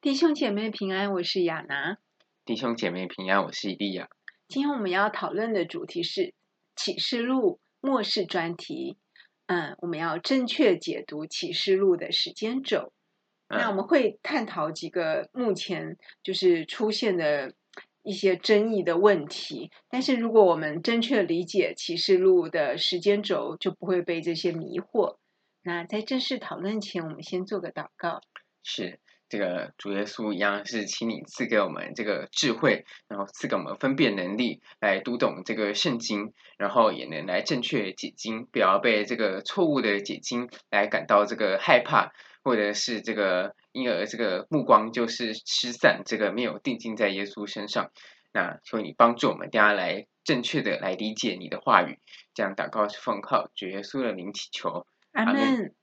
弟兄姐妹平安，我是亚拿。弟兄姐妹平安，我是以利亚。今天我们要讨论的主题是启示录末世专题。嗯，我们要正确解读启示录的时间轴。嗯、那我们会探讨几个目前就是出现的一些争议的问题。但是如果我们正确理解启示录的时间轴，就不会被这些迷惑。那在正式讨论前，我们先做个祷告。是。这个主耶稣一样是，请你赐给我们这个智慧，然后赐给我们分辨能力，来读懂这个圣经，然后也能来正确解经，不要被这个错误的解经来感到这个害怕，或者是这个因而这个目光就是失散，这个没有定睛在耶稣身上。那求你帮助我们，大家来正确的来理解你的话语。这样祷告是奉靠主耶稣的名祈求，阿门。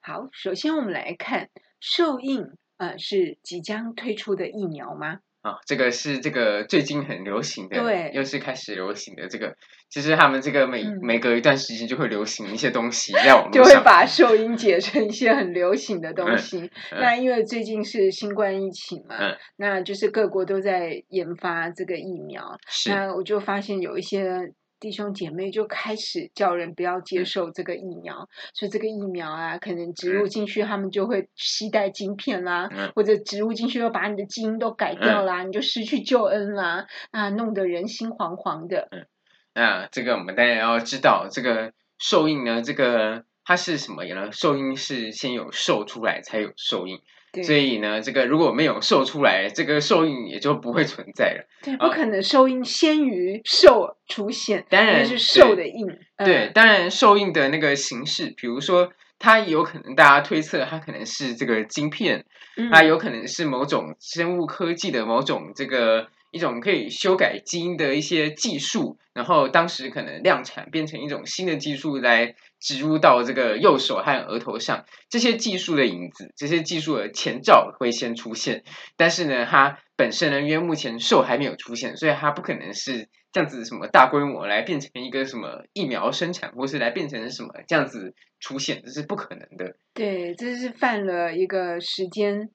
好，首先我们来看受印。呃，是即将推出的疫苗吗？啊，这个是这个最近很流行的，对，又是开始流行的这个。其实他们这个每、嗯、每隔一段时间就会流行一些东西，在网络上就会把受印解成一些很流行的东西。嗯、那因为最近是新冠疫情嘛，嗯、那就是各国都在研发这个疫苗。是，那我就发现有一些。弟兄姐妹就开始叫人不要接受这个疫苗，所以这个疫苗啊，可能植入进去，他们就会携带晶片啦，或者植入进去又把你的基因都改掉啦，你就失去救恩啦，啊，弄得人心惶惶的。嗯，那这个我们当然要知道，这个受印呢，这个它是什么呢？受印是先有受出来，才有受印。对所以呢，这个如果没有受出来，这个受印也就不会存在了。对，不可能受印先于受出现，当然是受的印。对，当然受印的那个形式，比如说它有可能大家推测它可能是这个晶片，嗯、它有可能是某种生物科技的某种这个。一种可以修改基因的一些技术，然后当时可能量产变成一种新的技术来植入到这个右手和额头上。这些技术的影子，这些技术的前兆会先出现，但是呢，它本身呢，因为目前兽还没有出现，所以它不可能是这样子什么大规模来变成一个什么疫苗生产，或是来变成什么这样子出现，这是不可能的。对，这是犯了一个时间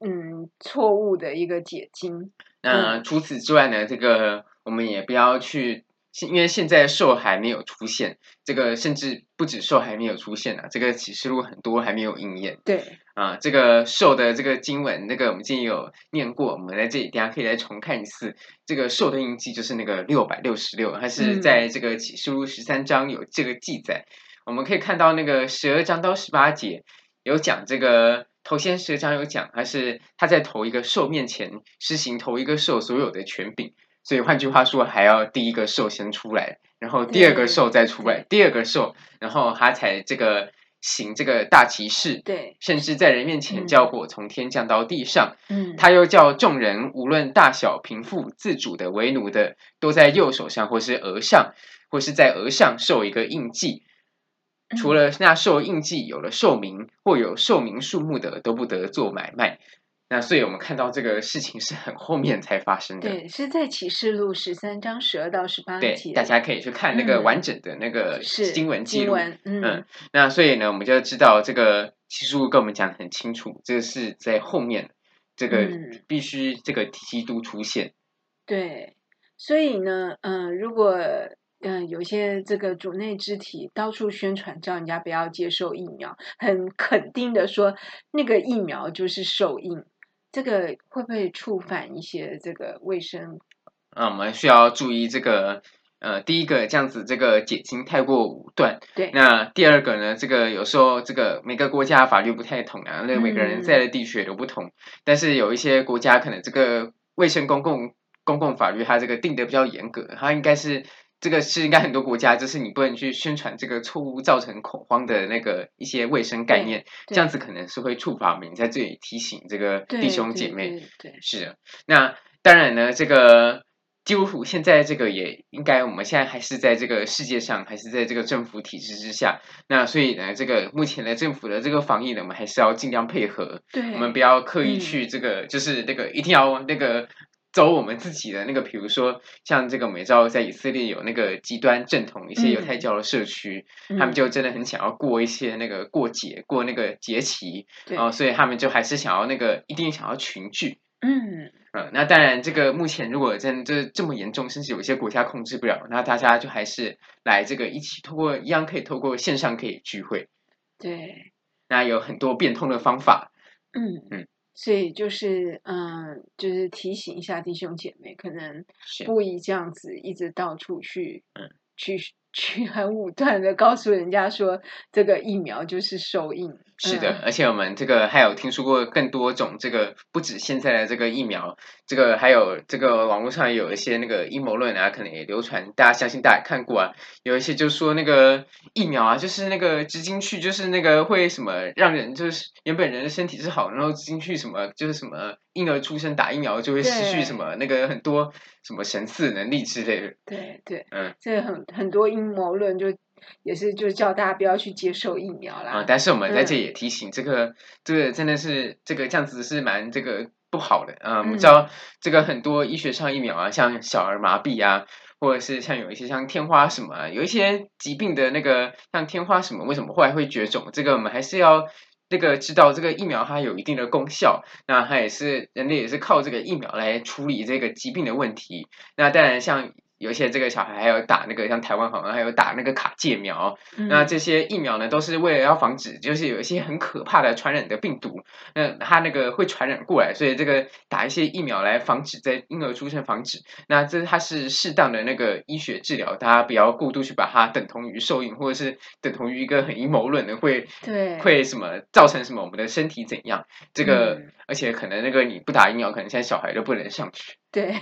嗯错误的一个解经。那除此之外呢，这个我们也不要去，因为现在兽还没有出现，这个甚至不止兽还没有出现啊，这个启示录很多还没有应验。对啊，这个兽的这个经文，那个我们之前有念过，我们在这里大家可以来重看一次。这个兽的印记就是那个六百六十六，它是在这个启示录十三章有这个记载。嗯、我们可以看到那个十二章到十八节有讲这个。头先十章有讲，还是他在头一个兽面前施行头一个兽所有的权柄，所以换句话说，还要第一个兽先出来，然后第二个兽再出来，第二个兽，然后他才这个行这个大骑士，对，甚至在人面前叫火从天降到地上，嗯，他又叫众人无论大小贫富自主的为奴的，都在右手上或是额上或是在额上受一个印记。除了那受印记有了寿名或有寿名数目的，都不得做买卖。那所以我们看到这个事情是很后面才发生的。对，是在启示录十三章十二到十八节。对，大家可以去看那个完整的那个经文记录。嗯，嗯，那所以呢，我们就知道这个启示录跟我们讲的很清楚，这个是在后面，这个必须这个基督出现。对，所以呢，嗯，如果。嗯，有些这个主内肢体到处宣传，叫人家不要接受疫苗，很肯定的说那个疫苗就是受印，这个会不会触犯一些这个卫生？啊，我们需要注意这个，呃，第一个这样子这个减轻太过武断，对。那第二个呢，这个有时候这个每个国家法律不太同啊，那每个人在的地区也都不同，嗯、但是有一些国家可能这个卫生公共公共法律它这个定得比较严格，它应该是。这个是应该很多国家，就是你不能去宣传这个错误造成恐慌的那个一些卫生概念，这样子可能是会触发我们在这里提醒这个弟兄姐妹。对，对，对，对，是的。那当然呢，这个基督徒现在这个也应该，我们现在还是在这个世界上，还是在这个政府体制之下。那所以呢，这个目前的政府的这个防疫呢，我们还是要尽量配合。对，我们不要刻意去这个，嗯、就是那个一定要那个。走我们自己的那个，比如说像这个，我们知道在以色列有那个极端正统一些犹太教的社区，嗯、他们就真的很想要过一些那个过节，过那个节期，然后、呃、所以他们就还是想要那个一定想要群聚。嗯，嗯，那当然，这个目前如果真这这么严重，甚至有一些国家控制不了，那大家就还是来这个一起通过一样可以透过线上可以聚会。对，那有很多变通的方法。嗯嗯。所以就是，嗯，就是提醒一下弟兄姐妹，可能不宜这样子一直到处去，嗯，去。去很武断的告诉人家说，这个疫苗就是受印。是的，而且我们这个还有听说过更多种，这个不止现在的这个疫苗，这个还有这个网络上有一些那个阴谋论啊，可能也流传，大家相信大家看过啊，有一些就说那个疫苗啊，就是那个植进去，就是那个会什么让人就是原本人的身体是好，然后植进去什么就是什么婴儿出生打疫苗就会失去什么那个很多什么神似能力之类的。对对，嗯，这个很很多阴谋论就。也是，就是叫大家不要去接受疫苗啦。啊，但是我们在这也提醒，这个、嗯、这个真的是这个这样子是蛮这个不好的啊。我们知道这个很多医学上疫苗啊，像小儿麻痹啊，或者是像有一些像天花什么、啊，有一些疾病的那个像天花什么，为什么后来会绝种？这个我们还是要那个知道，这个疫苗它有一定的功效，那它也是人类也是靠这个疫苗来处理这个疾病的问题。那当然像。有一些这个小孩还有打那个，像台湾好像还有打那个卡介苗，嗯、那这些疫苗呢，都是为了要防止，就是有一些很可怕的传染的病毒，那它那个会传染过来，所以这个打一些疫苗来防止在婴儿出生防止，那这它是适当的那个医学治疗，大家不要过度去把它等同于受孕，或者是等同于一个很阴谋论的会对。会什么造成什么我们的身体怎样，这个、嗯、而且可能那个你不打疫苗，可能现在小孩都不能上学。对，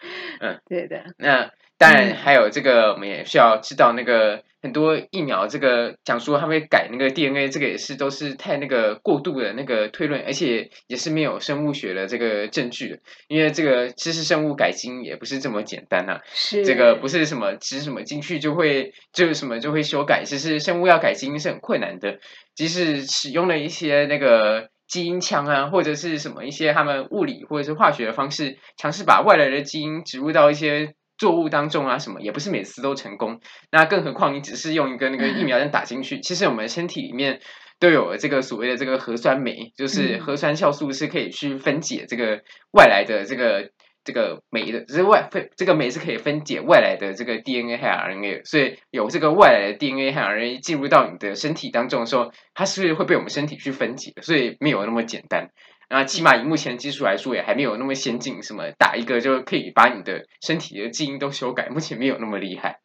嗯，对的，那。当然，还有这个，我们也需要知道那个很多疫苗，这个讲说他会改那个 DNA，这个也是都是太那个过度的那个推论，而且也是没有生物学的这个证据的。因为这个其实生物改基因也不是这么简单呐，是这个不是什么植什么进去就会就什么就会修改，其实生物要改基因是很困难的，即使使用了一些那个基因枪啊，或者是什么一些他们物理或者是化学的方式，尝试把外来的基因植入到一些。作物当中啊，什么也不是每次都成功。那更何况你只是用一个那个疫苗针打进去，其实我们身体里面都有这个所谓的这个核酸酶，就是核酸酵素是可以去分解这个外来的这个这个酶的，只是外分这个酶是可以分解外来的这个 DNA 和 RNA，所以有这个外来的 DNA 和 RNA 进入到你的身体当中的时候，它是会被我们身体去分解，所以没有那么简单。那起码以目前技术来说，也还没有那么先进，什么打一个就可以把你的身体的基因都修改，目前没有那么厉害。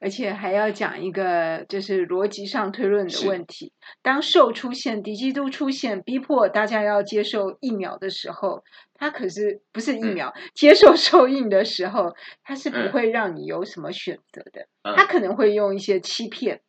而且还要讲一个就是逻辑上推论的问题：当兽出现、敌基督出现，逼迫大家要接受疫苗的时候，他可是不是疫苗、嗯、接受 受印的时候，他是不会让你有什么选择的，他、嗯、可能会用一些欺骗。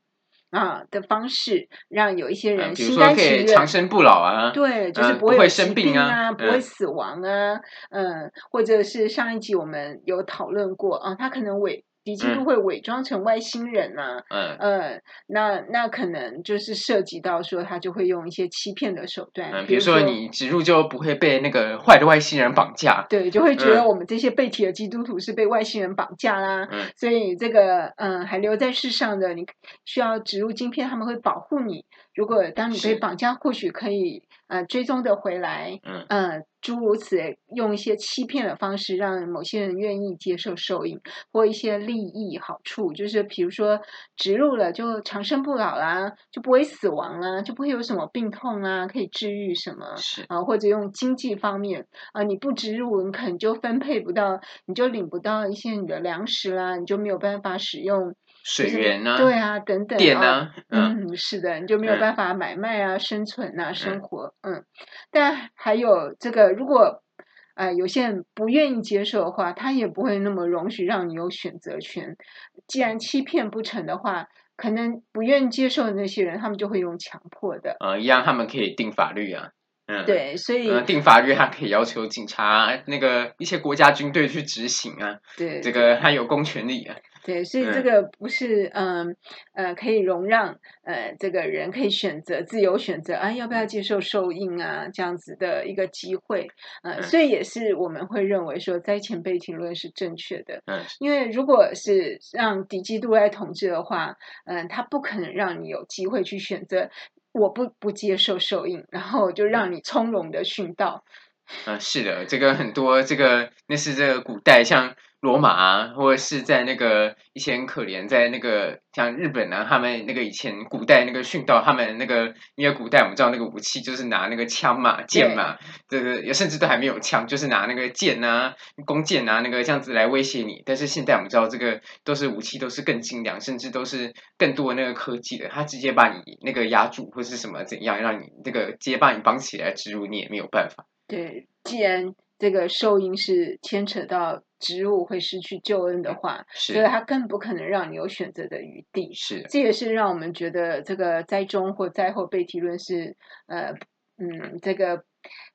啊的方式，让有一些人心甘情愿，长生不老啊，对，就是不会有疾病啊，不会死亡啊，嗯，或者是上一集我们有讨论过啊，他可能伪。敌基督会伪装成外星人呐、啊，嗯，呃，那那可能就是涉及到说他就会用一些欺骗的手段，嗯，比如说你植入就不会被那个坏的外星人绑架，对，就会觉得我们这些被提的基督徒是被外星人绑架啦，嗯，所以这个嗯还留在世上的你需要植入晶片，他们会保护你。如果当你被绑架，或许可以呃追踪的回来，嗯嗯，诸如此类，用一些欺骗的方式，让某些人愿意接受受益，或一些利益好处，就是比如说植入了就长生不老啦，就不会死亡啦，就不会有什么病痛啊，可以治愈什么是啊，或者用经济方面啊，你不植入，你可能就分配不到，你就领不到一些你的粮食啦，你就没有办法使用。水源啊，对啊，等等，电啊，嗯，嗯，是的，你就没有办法买卖啊，嗯、生存啊，生活，嗯，嗯，但还有这个，如果呃有些人不愿意接受的话，他也不会那么容许让你有选择权。既然欺骗不成的话，可能不愿意接受的那些人，他们就会用强迫的，呃，一样，他们可以定法律啊，嗯，对，所以、呃、定法律，他可以要求警察那个一些国家军队去执行啊，对，这个他有公权力啊。对，所以这个不是嗯呃可以容让呃这个人可以选择自由选择啊要不要接受受印啊这样子的一个机会，呃，所以也是我们会认为说灾前被提论是正确的，嗯，因为如果是让敌基督来统治的话，嗯，他不可能让你有机会去选择我不不接受受印，然后就让你从容的殉道。嗯，是的，这个很多，这个那是这个古代，像罗马啊，或者是在那个以前可怜，在那个像日本啊，他们那个以前古代那个殉道，他们那个因为古代我们知道那个武器就是拿那个枪嘛、剑嘛，这个也甚至都还没有枪，就是拿那个剑啊、弓箭啊那个这样子来威胁你。但是现在我们知道这个都是武器，都是更精良，甚至都是更多的那个科技的，它直接把你那个压住或是什么怎样，让你这个直接把你绑起来植入，你也没有办法。对，既然这个兽音是牵扯到植物会失去救恩的话，是，所以他更不可能让你有选择的余地。是，这也是让我们觉得这个灾中或灾后被提论是呃嗯这个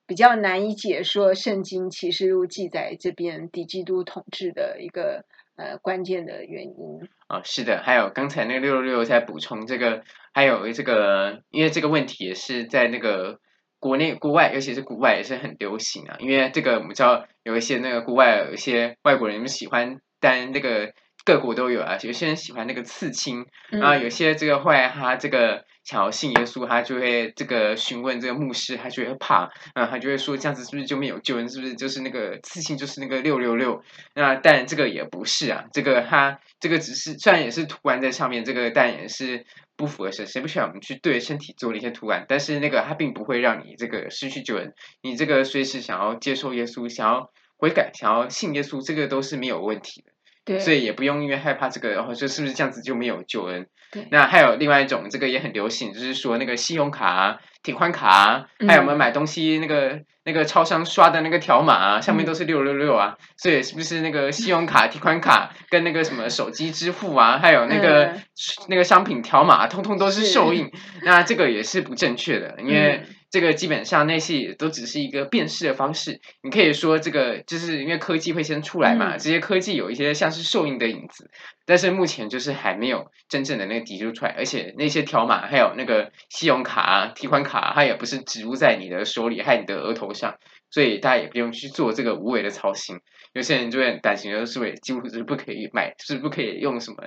比较难以解说。圣经启示录记载这边敌基督统治的一个呃关键的原因。啊、哦，是的，还有刚才那个六六六在补充这个，还有这个，因为这个问题也是在那个。国内、国外，尤其是国外也是很流行啊，因为这个我们知道有一些那个国外有一些外国人喜欢，担那个各国都有啊，有些人喜欢那个刺青，然后有些这个后来他这个想要信耶稣，他就会这个询问这个牧师，他就会怕，啊他就会说这样子是不是就没有救恩？是不是就是那个刺青就是那个六六六？那但这个也不是啊，这个他这个只是虽然也是图案在上面，这个但也是。不符合神，谁不喜欢我们去对身体做了一些图案？但是那个它并不会让你这个失去救恩。你这个随时想要接受耶稣、想要悔改、想要信耶稣，这个都是没有问题的。对，所以也不用因为害怕这个，然后就是不是这样子就没有救恩。对，那还有另外一种，这个也很流行，就是说那个信用卡啊。提款卡啊，还有我们买东西那个、嗯、那个超商刷的那个条码啊，上面都是六六六啊，所以是不是那个信用卡、提款卡 跟那个什么手机支付啊，还有那个、嗯、那个商品条码，通通都是受印，那这个也是不正确的，因为。这个基本上那些都只是一个辨识的方式，你可以说这个就是因为科技会先出来嘛，这些科技有一些像是兽印的影子，但是目前就是还没有真正的那个提出出来，而且那些条码还有那个信用卡啊、提款卡啊，它也不是植入在你的手里，还有你的额头上，所以大家也不用去做这个无谓的操心。有些人就会很担心，就是为几乎是不可以买，就是不可以用什么。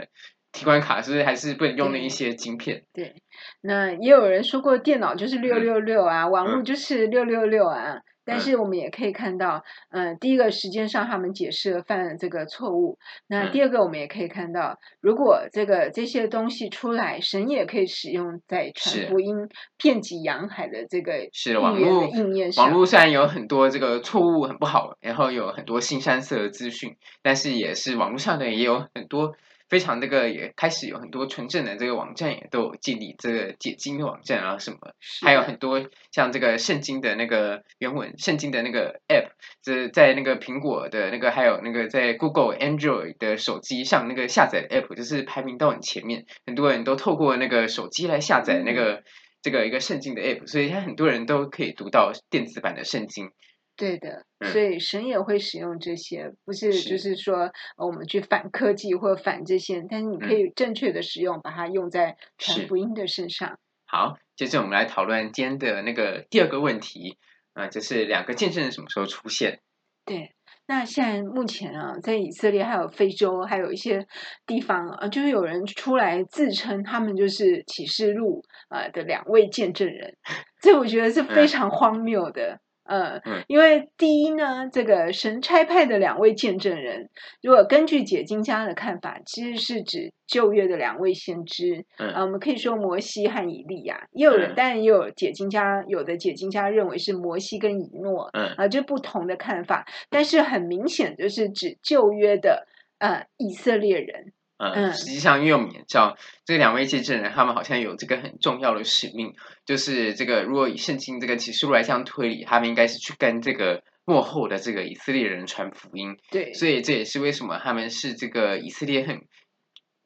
提款卡是不是还是不能用那一些晶片？对，对，那也有人说过电脑就是六六六啊，嗯、网络就是六六六啊。嗯、但是我们也可以看到，嗯、呃，第一个时间上他们解释了犯了这个错误。那第二个我们也可以看到，如果这个这些东西出来，神也可以使用在传福音、遍及洋海的这个是网络应验上。网络虽然有很多这个错误很不好，然后有很多新三色的资讯，但是也是网络上的也有很多。非常这个也开始有很多纯正的这个网站也都有建立这个解经的网站啊什么，还有很多像这个圣经的那个原文，圣经的那个 App，这在那个苹果的那个还有那个在 Google Android 的手机上那个下载的 App，就是排名到很前面，很多人都透过那个手机来下载那个这个一个圣经的 App，所以他很多人都可以读到电子版的圣经。对的，所以神也会使用这些，嗯、不是就是说我们去反科技或反这些，但是你可以正确的使用，嗯、把它用在传福音的身上。好，接着我们来讨论今天的那个第二个问题，啊、呃，就是两个见证人什么时候出现？对，那现在目前啊，在以色列还有非洲还有一些地方啊，就是有人出来自称他们就是启示录啊的两位见证人，这我觉得是非常荒谬的。嗯呃，因为第一呢，这个神差派的两位见证人，如果根据解经家的看法，其实是指旧约的两位先知。嗯，呃，我们可以说摩西和以利亚，也有人，当然也有解经家，有的解经家认为是摩西跟以诺。嗯，啊，这不同的看法，但是很明显就是指旧约的呃以色列人。嗯，实际上，因为我们也知道这两位见证人，他们好像有这个很重要的使命，就是这个如果以圣经这个启示录来这样推理，他们应该是去跟这个幕后的这个以色列人传福音。对，所以这也是为什么他们是这个以色列很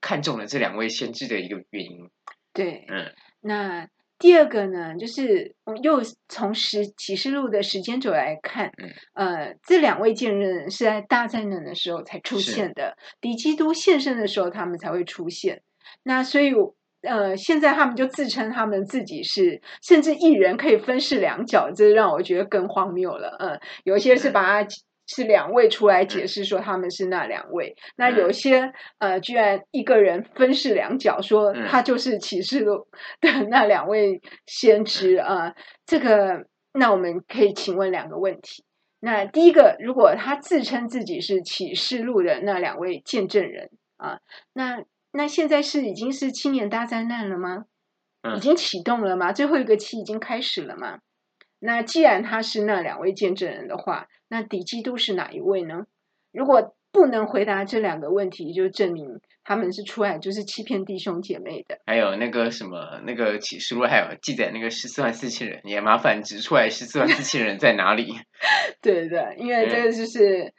看重的这两位先知的一个原因。对，嗯，那第二个呢，就是又从时启示录的时间轴来看，嗯、呃，这两位见证人是在大灾难的时候才出现的，敌基督现身的时候，他们才会出现。那所以，呃，现在他们就自称他们自己是，甚至一人可以分饰两角，这让我觉得更荒谬了。嗯、呃，有一些是把他。是两位出来解释说他们是那两位，嗯、那有些呃，居然一个人分饰两角，说他就是启示录 的那两位先知啊。这个，那我们可以请问两个问题。那第一个，如果他自称自己是启示录的那两位见证人啊、呃，那那现在是已经是七年大灾难了吗？已经启动了吗？最后一个期已经开始了吗？那既然他是那两位见证人的话，那敌基督是哪一位呢？如果不能回答这两个问题，就证明他们是出来就是欺骗弟兄姐妹的。还有那个什么，那个启示录还有记载那个十四万四千人，也麻烦指出来十四万四千人在哪里？对对，因为这个就是。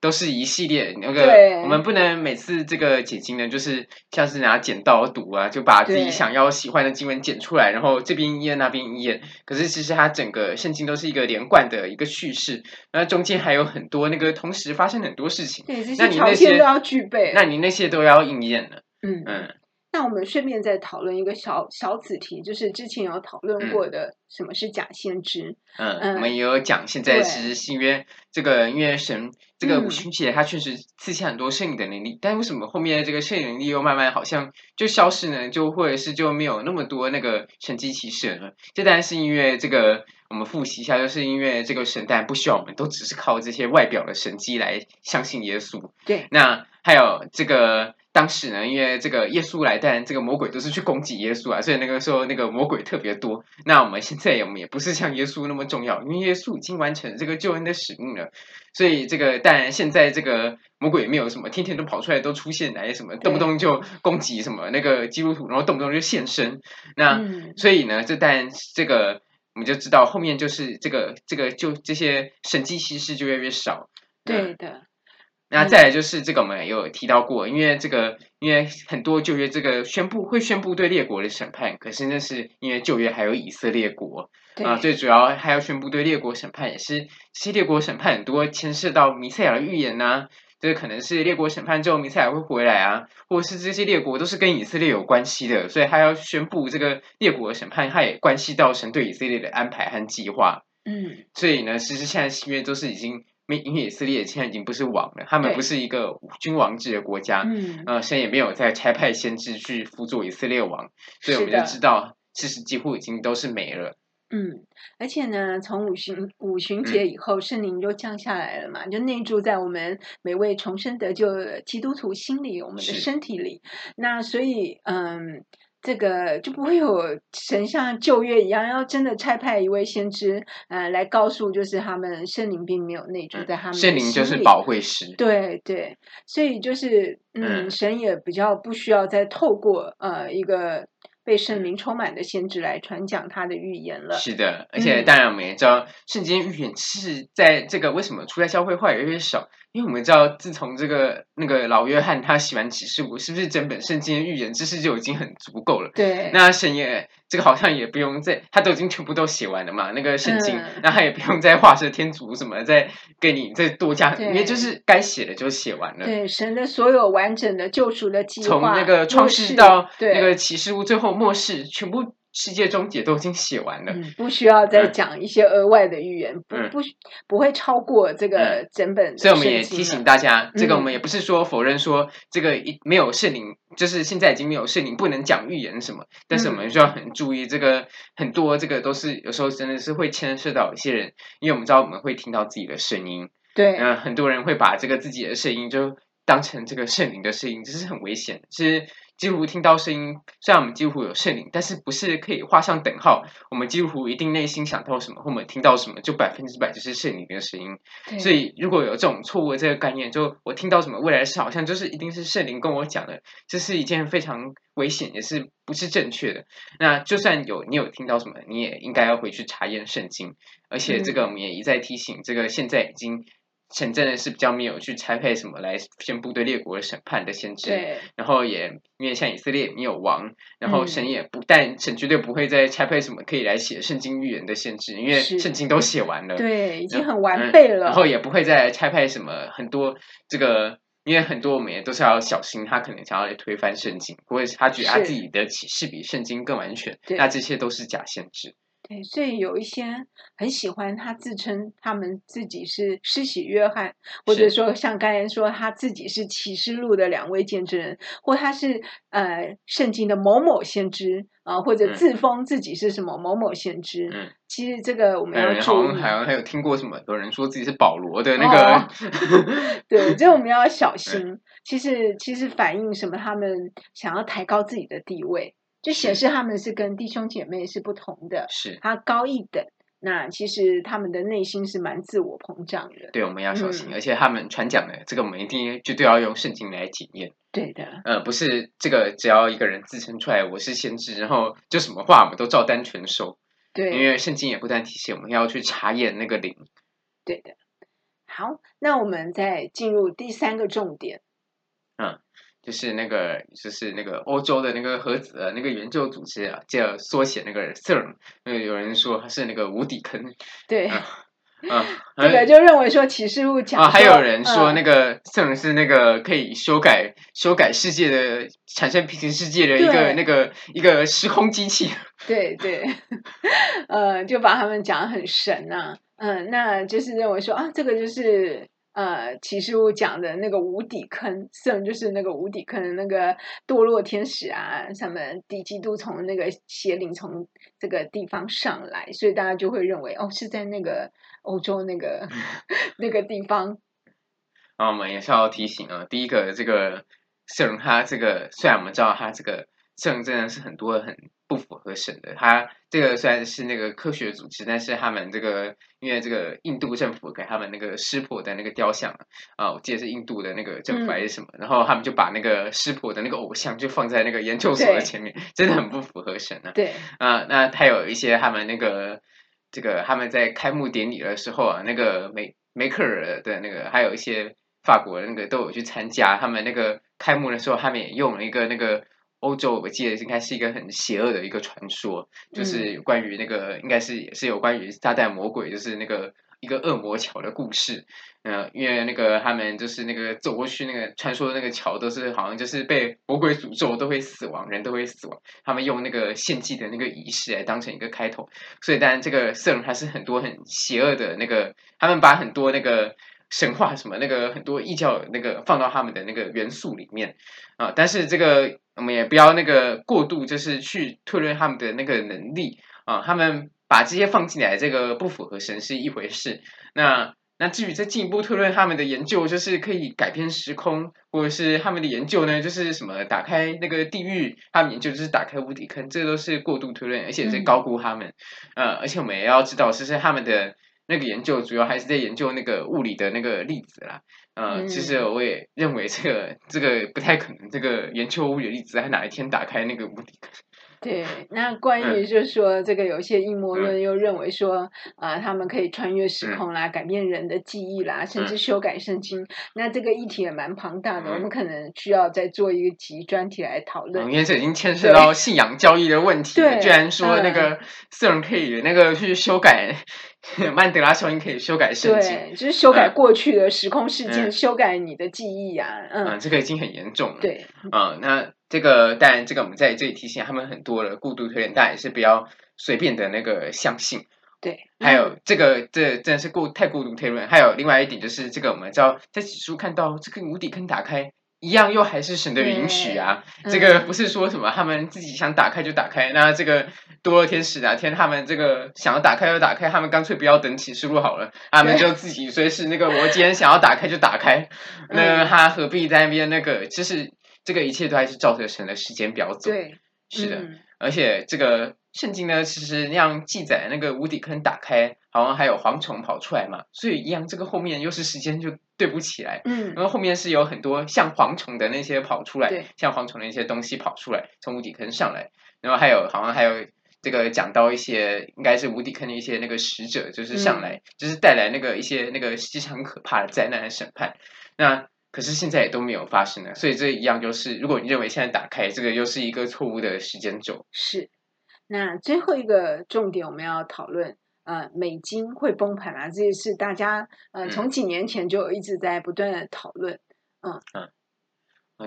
都是一系列那个，我们不能每次这个解经呢，就是像是拿剪刀读啊，就把自己想要喜欢的经文剪出来，然后这边一页那边一页。可是其实它整个圣经都是一个连贯的一个叙事，那中间还有很多那个同时发生很多事情，那你那些条件都要具备，那你那些都要应验了。嗯嗯。嗯那我们顺便再讨论一个小小子题，就是之前有讨论过的什么是假先知。嗯，嗯，我们也有讲，现在是新约这个，因为神这个五旬节，它确实赐下很多圣灵的能力，嗯、但为什么后面这个圣灵能力又慢慢好像就消失呢？就或者是就没有那么多那个神迹奇事了？这当然是因为这个，我们复习一下，就是因为这个神当然不需要我们都只是靠这些外表的神迹来相信耶稣。对，那还有这个。当时呢，因为这个耶稣来，但这个魔鬼都是去攻击耶稣啊，所以那个时候那个魔鬼特别多。那我们现在我们也不是像耶稣那么重要，因为耶稣已经完成这个救恩的使命了。所以这个但现在这个魔鬼也没有什么，天天都跑出来都出现来什么，动不动就攻击什么那个基督徒，然后动不动就现身。那、嗯、所以呢，这但这个我们就知道后面就是这个这个就这些神迹奇事就越来越少。对的。那再来就是这个，我们也有提到过，因为这个，因为很多旧约这个宣布会宣布对列国的审判，可是那是因为旧约还有以色列国对啊，最主要还要宣布对列国审判，也是列国审判很多牵涉到弥赛亚的预言呐、啊，这个可能是列国审判之后弥赛亚会回来啊，或者是这些列国都是跟以色列有关系的，所以他要宣布这个列国的审判，它也关系到神对以色列的安排和计划。嗯，所以呢，其实现在新约都是已经。因为以色列现在已经不是王了，他们不是一个君王制的国家，嗯，呃，神也没有再差派先知去辅佐以色列王，所以我们就知道，其实几乎已经都是没了。嗯，而且呢，从五旬五旬节以后，圣灵就降下来了嘛，嗯、就内住在我们每位重生得救基督徒心里，我们的身体里。那所以，嗯。这个就不会有神像旧约一样，要真的差派一位先知，呃，来告诉，就是他们圣灵并没有内住在他们。圣灵就是保惠师。对对，所以就是，嗯，嗯神也比较不需要再透过呃一个被圣灵充满的先知来传讲他的预言了。是的，而且当然我们也知道，圣经预言是在这个为什么出在教会话越来越少。因为我们知道，自从这个那个老约翰他写完启示录，是不是整本圣经的预言知识就已经很足够了？对。那神也这个好像也不用再，他都已经全部都写完了嘛。那个圣经，那、嗯、他也不用再画蛇添足什么，再给你再多加，对因为就是该写的就写完了。对，神的所有完整的救赎的计划，从那个创世到那个启示录，最后末世全部。世界终结都已经写完了，嗯，不需要再讲一些额外的预言，嗯、不不不会超过这个整本。所以我们也提醒大家，这个我们也不是说否认说这个一没有圣灵，就是现在已经没有圣灵不能讲预言什么，但是我们需要很注意这个很多这个都是有时候真的是会牵涉到一些人，因为我们知道我们会听到自己的声音，对，嗯，很多人会把这个自己的声音就当成这个圣灵的声音，这是很危险，是。基督徒听到声音，虽然我们几乎有圣灵，但是不是可以画上等号？我们几乎一定内心想到什么，或我们听到什么，就百分之百就是圣灵的声音。所以如果有这种错误的这个概念，就我听到什么未来的事，好像就是一定是圣灵跟我讲的，这是一件非常危险，也是不是正确的。那就算有你有听到什么，你也应该要回去查验圣经。而且这个我们也一再提醒，这个现在已经。神真的是比较没有去拆配什么来宣布对列国的审判的限制，然后也因为像以色列没有王，然后神也不、嗯、但神绝对不会再拆配什么可以来写圣经预言的限制，因为圣经都写完了，对，已经很完备了，嗯、然后也不会再拆配什么很多这个，因为很多我们也都是要小心，他可能想要来推翻圣经，或者他觉得他自己的启示比圣经更完全，那这些都是假先知。对，所以有一些很喜欢他自称他们自己是施洗约翰，或者说像刚才说他自己是启示录的两位见证人，或他是呃圣经的某某先知啊、呃，或者自封自己是什么某某先知。嗯，其实这个我们要注意。好像还有听过什么有人说自己是保罗的那个。哦、对，这我们要小 心。其实其实反映什么？他们想要抬高自己的地位。就显示他们是跟弟兄姐妹是不同的，是他高一等。那其实他们的内心是蛮自我膨胀的。对，我们要小心。嗯、而且他们传讲的这个，我们一定绝对要用圣经来检验。对的。呃，不是这个，只要一个人自称出来我是先知，然后就什么话我们都照单全收。对。因为圣经也不断提醒我们要去查验那个灵。对的。好，那我们再进入第三个重点。嗯。就是那个，就是那个欧洲的那个核子的那个研究组织啊，叫缩写那个 CERN，那个有人说它是那个无底坑。对，啊，啊这个就认为说启示录讲啊，还有人说那个 CERN 是那个可以修改修改世界的，产生平行世界的一个那个一个时空机器。对 对，呃，就把他们讲得很神啊，嗯，那就是认为说啊，这个就是。呃，启示录讲的那个无底坑，圣 就是那个无底坑的那个堕落天使啊，什么敌基督从那个邪灵从这个地方上来，所以大家就会认为哦，是在那个欧洲那个 那个地方。啊，我们也是要提醒啊，第一个这个圣他这个虽然我们知道他这个圣真的是很多很。不符合神的，他这个虽然是那个科学组织，但是他们这个因为这个印度政府给他们那个湿婆的那个雕像啊，我记得是印度的那个政府还是什么，嗯、然后他们就把那个湿婆的那个偶像就放在那个研究所的前面，真的很不符合神啊。对啊，那还有一些他们那个这个他们在开幕典礼的时候啊，那个梅梅克尔的那个还有一些法国的那个都有去参加，他们那个开幕的时候，他们也用了一个那个。欧洲，我记得应该是一个很邪恶的一个传说，就是关于那个，应该是也是有关于撒旦魔鬼，就是那个一个恶魔桥的故事。嗯，因为那个他们就是那个走过去那个传说的那个桥，都是好像就是被魔鬼诅咒，都会死亡，人都会死亡。他们用那个献祭的那个仪式来当成一个开头，所以当然这个圣人还是很多很邪恶的那个，他们把很多那个。神话什么那个很多异教那个放到他们的那个元素里面啊，但是这个我们也不要那个过度，就是去推论他们的那个能力啊。他们把这些放进来，这个不符合神是一回事。那那至于再进一步推论他们的研究，就是可以改变时空，或者是他们的研究呢，就是什么打开那个地狱，他们研究就是打开无底坑，这都是过度推论，而且是高估他们。呃、嗯啊，而且我们也要知道，其实他们的。那个研究主要还是在研究那个物理的那个粒子啦，呃，嗯、其实我也认为这个这个不太可能，这个研究物理的粒子在哪一天打开那个无底坑。对，那关于就是说，这个有些阴谋论又认为说，啊、嗯呃，他们可以穿越时空啦，嗯、改变人的记忆啦，甚至修改圣经。嗯、那这个议题也蛮庞大的，嗯、我们可能需要再做一个集专题来讨论。因为这已经牵涉到信仰教义的问题。居然说那个圣人可以那个去修改、嗯、曼德拉效应，可以修改圣经，对，就是修改过去的时空事件，嗯、修改你的记忆啊。嗯，嗯，这个已经很严重了。对，啊、嗯，那。这个当然，这个我们在这里提醒他们很多的过度推论，但也是不要随便的那个相信。对，还有这个这真的是过太过度推论。还有另外一点就是，这个我们知道在启书看到这个无底坑打开，一样又还是神的允许啊。这个不是说什么他们自己想打开就打开，那这个堕落天使哪天他们这个想要打开就打开，他们干脆不要等启示录好了，他们就自己随时那个我今天想要打开就打开，那他何必在那边那个就是。这个一切都还是照着神的时间表走。对，是的，嗯、而且这个圣经呢，其实那样记载那个无底坑打开，好像还有蝗虫跑出来嘛，所以一样，这个后面又是时间就对不起来。嗯，然后后面是有很多像蝗虫的那些跑出来，对像蝗虫的一些东西跑出来，从无底坑上来，然后还有好像还有这个讲到一些应该是无底坑的一些那个使者，就是上来，嗯、就是带来那个一些那个非常很可怕的灾难的审判。那可是现在也都没有发生了，所以这一样就是，如果你认为现在打开这个又是一个错误的时间轴，是。那最后一个重点我们要讨论，呃，美金会崩盘啊，这也是大家呃从几年前就一直在不断的讨论，嗯嗯。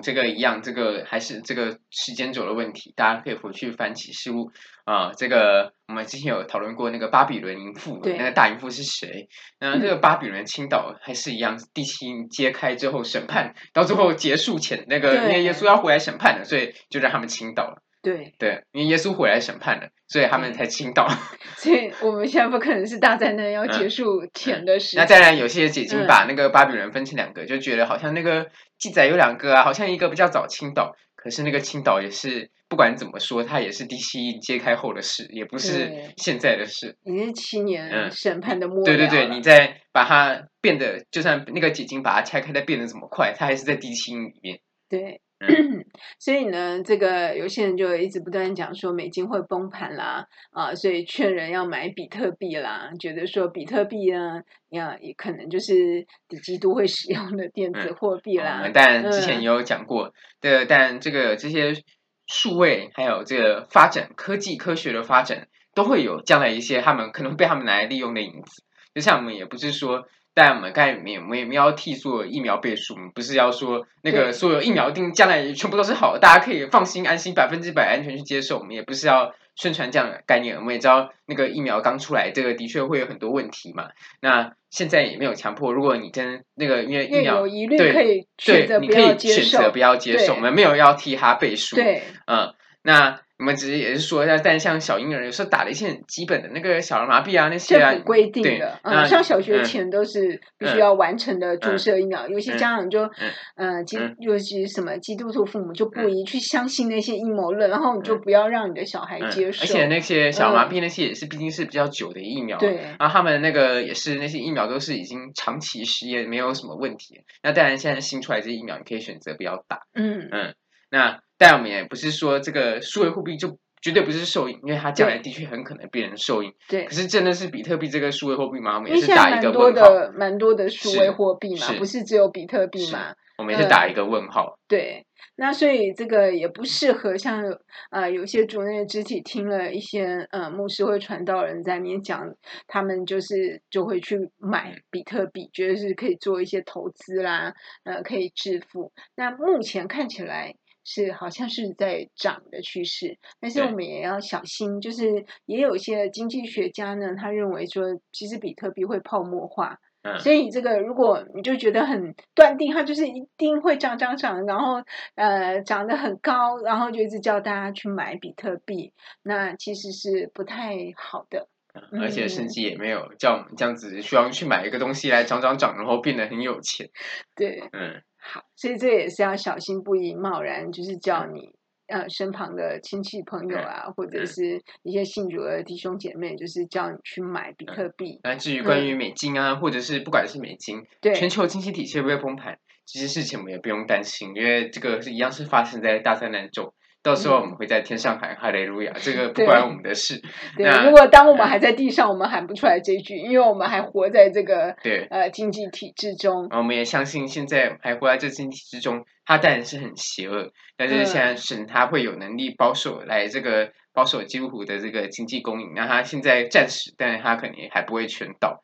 这个一样，这个还是这个时间轴的问题，大家可以回去翻启示录啊。这个我们之前有讨论过，那个巴比伦淫妇，那个大淫妇是谁？那这个巴比伦倾倒还是一样，地心揭开之后审判，到最后结束前，那个耶稣要回来审判的，所以就让他们倾倒了。对对，因为耶稣回来审判了，所以他们才倾倒。所以我们现在不可能是大灾难要结束前的时间。那当然，有些解经把那个巴比伦分成两个，就觉得好像那个记载有两个啊，好像一个比较早倾倒，可是那个倾倒也是不管怎么说，它也是第七印揭开后的事，也不是现在的事。已经七年审判的末了。对对对，你在把它变得，就算那个解经把它拆开，它变得这么快，它还是在第七印里面。对。所以呢，这个有些人就一直不断讲说美金会崩盘啦，啊，所以劝人要买比特币啦，觉得说比特币呢，呀，也可能就是敌基督会使用的电子货币啦。嗯、但之前也有讲过，对、嗯，但这个这些数位还有这个发展科技科学的发展，都会有将来一些他们可能会被他们拿来利用的影子。就像我们也不是说。但我们刚才没我们也没有替所有疫苗背书，我们不是要说那个所有疫苗一定将来全部都是好的，大家可以放心安心百分之百安全去接受。我们也不是要宣传这样的概念，我们也知道那个疫苗刚出来，这个的确会有很多问题嘛。那现在也没有强迫，如果你真那个因为疫苗有疑虑，可以选择不要接受，对，你可以选择不要接受，我们没有要替他背书。对，嗯，那。我们只是也是说一下，但像小婴儿有时候打了一些很基本的那个小儿麻痹啊那些啊，政府规定的，嗯，像小学前都是必须要完成的注射疫苗，有些家长就，嗯，基尤其什么基督徒父母就不宜去相信那些阴谋论，然后你就不要让你的小孩接受。而且那些小儿麻痹那些也是毕竟是比较久的疫苗，对，然后他们那个也是那些疫苗都是已经长期实验没有什么问题。那当然现在新出来这些疫苗你可以选择不要打，嗯嗯，那。但我们也不是说这个数位货币就绝对不是受益，因为它将来的确很可能变成受益。对，可是真的是比特币这个数位货币吗？我们也是打一个问号。蛮多的，蛮多的数位货币嘛，不是只有比特币嘛？我们也是打一个问号。对，那所以这个也不适合像呃有些主内的肢体听了一些呃牧师或传道人在里面讲，他们就是就会去买比特币，觉得是可以做一些投资啦，呃，可以致富。那目前看起来。是，好像是在涨的趋势，但是我们也要小心。就是也有一些经济学家呢，他认为说，其实比特币会泡沫化。嗯，所以这个如果你就觉得很断定，它就是一定会涨涨涨，然后呃涨得很高，然后就一直叫大家去买比特币，那其实是不太好的。嗯，而且甚至也没有叫我们这样子需要去买一个东西来涨涨涨，然后变得很有钱。对，嗯。好，所以这也是要小心，不宜贸然就是叫你呃身旁的亲戚朋友啊，或者是一些信主的弟兄姐妹，就是叫你去买比特币。那至于关于美金啊，或者是不管是美金，对全球经济体系会不会崩盘，这些事情我们也不用担心，因为这个是一样是发生在大灾难中。到时候我们会在天上喊哈利路亚，这个不关我们的事。对，如果当我们还在地上，我们喊不出来这句，因为我们还活在这个对呃经济体制中。我们也相信现在还活在这经济体制中，他当然是很邪恶，但是现在神他会有能力保守来这个保守基督徒的这个经济供应。那他现在暂时，但是他肯定还不会全倒。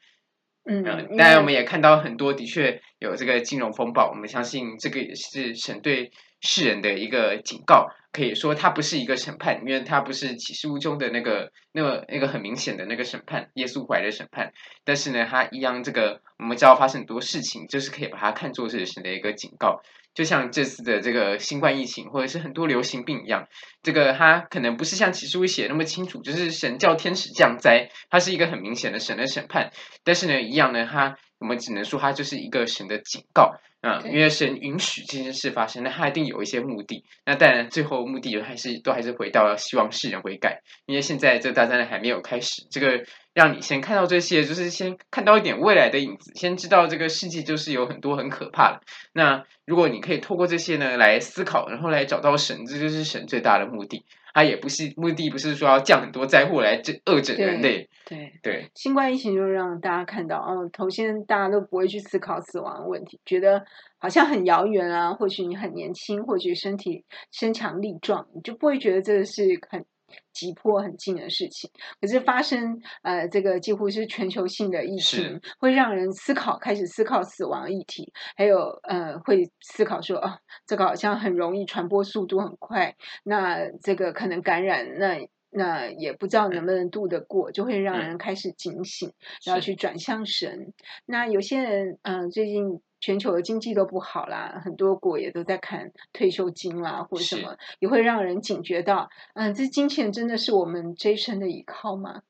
嗯，当然我们也看到很多的确有这个金融风暴，我们相信这个也是神对世人的一个警告。可以说它不是一个审判，因为它不是启示录中的那个、那个、那个很明显的那个审判，耶稣怀的审判。但是呢，它一样这个我们知道发生很多事情，就是可以把它看作是神的一个警告。就像这次的这个新冠疫情，或者是很多流行病一样，这个它可能不是像启示录写那么清楚，就是神叫天使降灾，它是一个很明显的神的审判。但是呢，一样呢，它我们只能说它就是一个神的警告。啊，因为神允许这件事发生，那他一定有一些目的。那当然，最后目的还是都还是回到希望世人悔改。因为现在这大灾难还没有开始，这个让你先看到这些，就是先看到一点未来的影子，先知道这个世界就是有很多很可怕的。那如果你可以透过这些呢来思考，然后来找到神，这就是神最大的目的。他也不是目的，不是说要降很多灾祸来这遏制人类。对对，对新冠疫情就让大家看到，哦，头先大家都不会去思考死亡的问题，觉得好像很遥远啊。或许你很年轻，或许身体身强力壮，你就不会觉得这个是很。急迫很近的事情，可是发生呃，这个几乎是全球性的疫情，会让人思考，开始思考死亡议题，还有呃，会思考说，哦，这个好像很容易传播速度很快，那这个可能感染，那那也不知道能不能度得过，就会让人开始警醒，然后去转向神。那有些人嗯、呃，最近。全球的经济都不好啦，很多国也都在砍退休金啦，或者什么，也会让人警觉到，嗯，这金钱真的是我们这一生的依靠吗？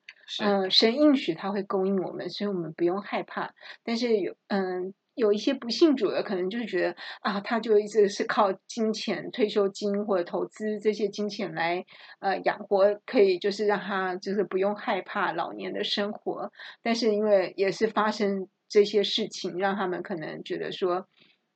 嗯，神应许他会供应我们，所以我们不用害怕。但是有，嗯，有一些不信主的，可能就是觉得啊，他就一直是靠金钱、退休金或者投资这些金钱来呃养活，可以就是让他就是不用害怕老年的生活。但是因为也是发生。这些事情让他们可能觉得说，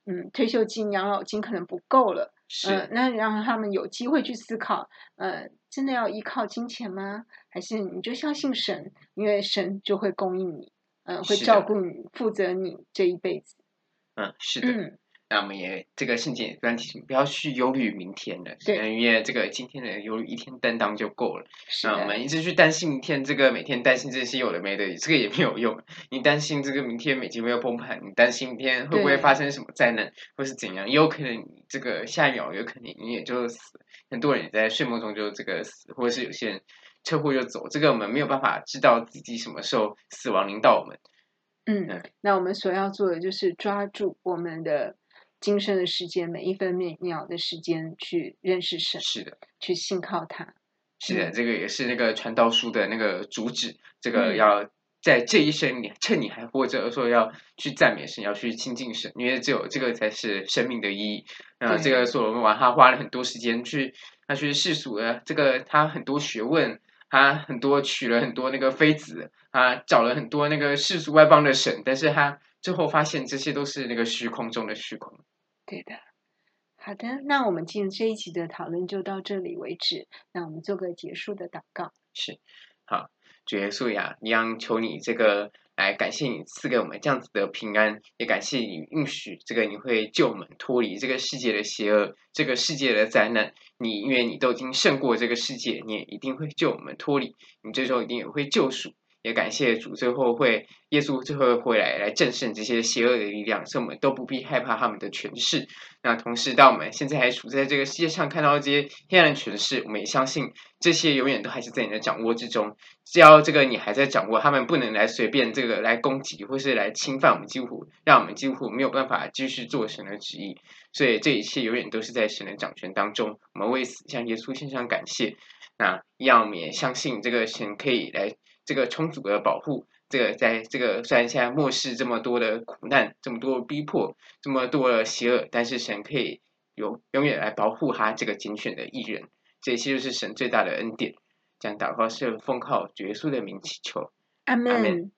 嗯，退休金、养老金可能不够了，是、呃，那让他们有机会去思考，呃，真的要依靠金钱吗？还是你就相信神，因为神就会供应你，嗯、呃，会照顾你，负责你这一辈子。嗯，是的。嗯那我们也这个圣经也不断提醒，不要去忧虑明天的，对，因为这个今天的忧虑一天担当就够了。那我们一直去担心明天，这个每天担心这些有的没的，这个也没有用。你担心这个明天美金没有崩盘，你担心明天会不会发生什么灾难，或是怎样？也有可能这个下一秒有可能你也就死，很多人也在睡梦中就这个死，或者是有些人车祸就走。这个我们没有办法知道自己什么时候死亡临到我们。嗯，嗯，那我们所要做的就是抓住我们的。今生的时间，每一分每秒的时间，去认识神，是的，去信靠他，是的，这个也是那个传道书的那个主旨。这个要在这一生，你趁你还活着的时候，要去赞美神，要去亲近神，因为只有这个才是生命的意义。那这个所罗门王他花了很多时间去，他去世俗的这个他很多学问，他很多娶了很多那个妃子，他找了很多那个世俗外邦的神，但是他。最后发现这些都是那个虚空中的虚空。对的，好的，那我们今天这一集的讨论就到这里为止。那我们做个结束的祷告。是，好，主耶稣呀，一样求你这个来感谢你赐给我们这样子的平安，也感谢你允许这个你会救我们脱离这个世界的邪恶，这个世界的灾难。你因为你都已经胜过这个世界，你也一定会救我们脱离，你最终一定也会救赎。也感谢主，最后会耶稣最后会来来战胜这些邪恶的力量，所以我们都不必害怕他们的权势。那同时，当我们现在还处在这个世界上，看到这些黑暗的权势，我们也相信这些永远都还是在你的掌握之中。只要这个你还在掌握，他们不能来随便这个来攻击，或是来侵犯我们几乎，让我们几乎没有办法继续做神的旨意。所以这一切永远都是在神的掌权当中。我们为此向耶稣献上感谢。那一样，我们也相信这个神可以来。这个充足的保护，这个在这个虽然现在末世这么多的苦难，这么多逼迫，这么多的邪恶，但是神可以有永远来保护他这个拣选的艺人，这些就是神最大的恩典。这样祷告是奉靠主耶稣的名祈求，阿门。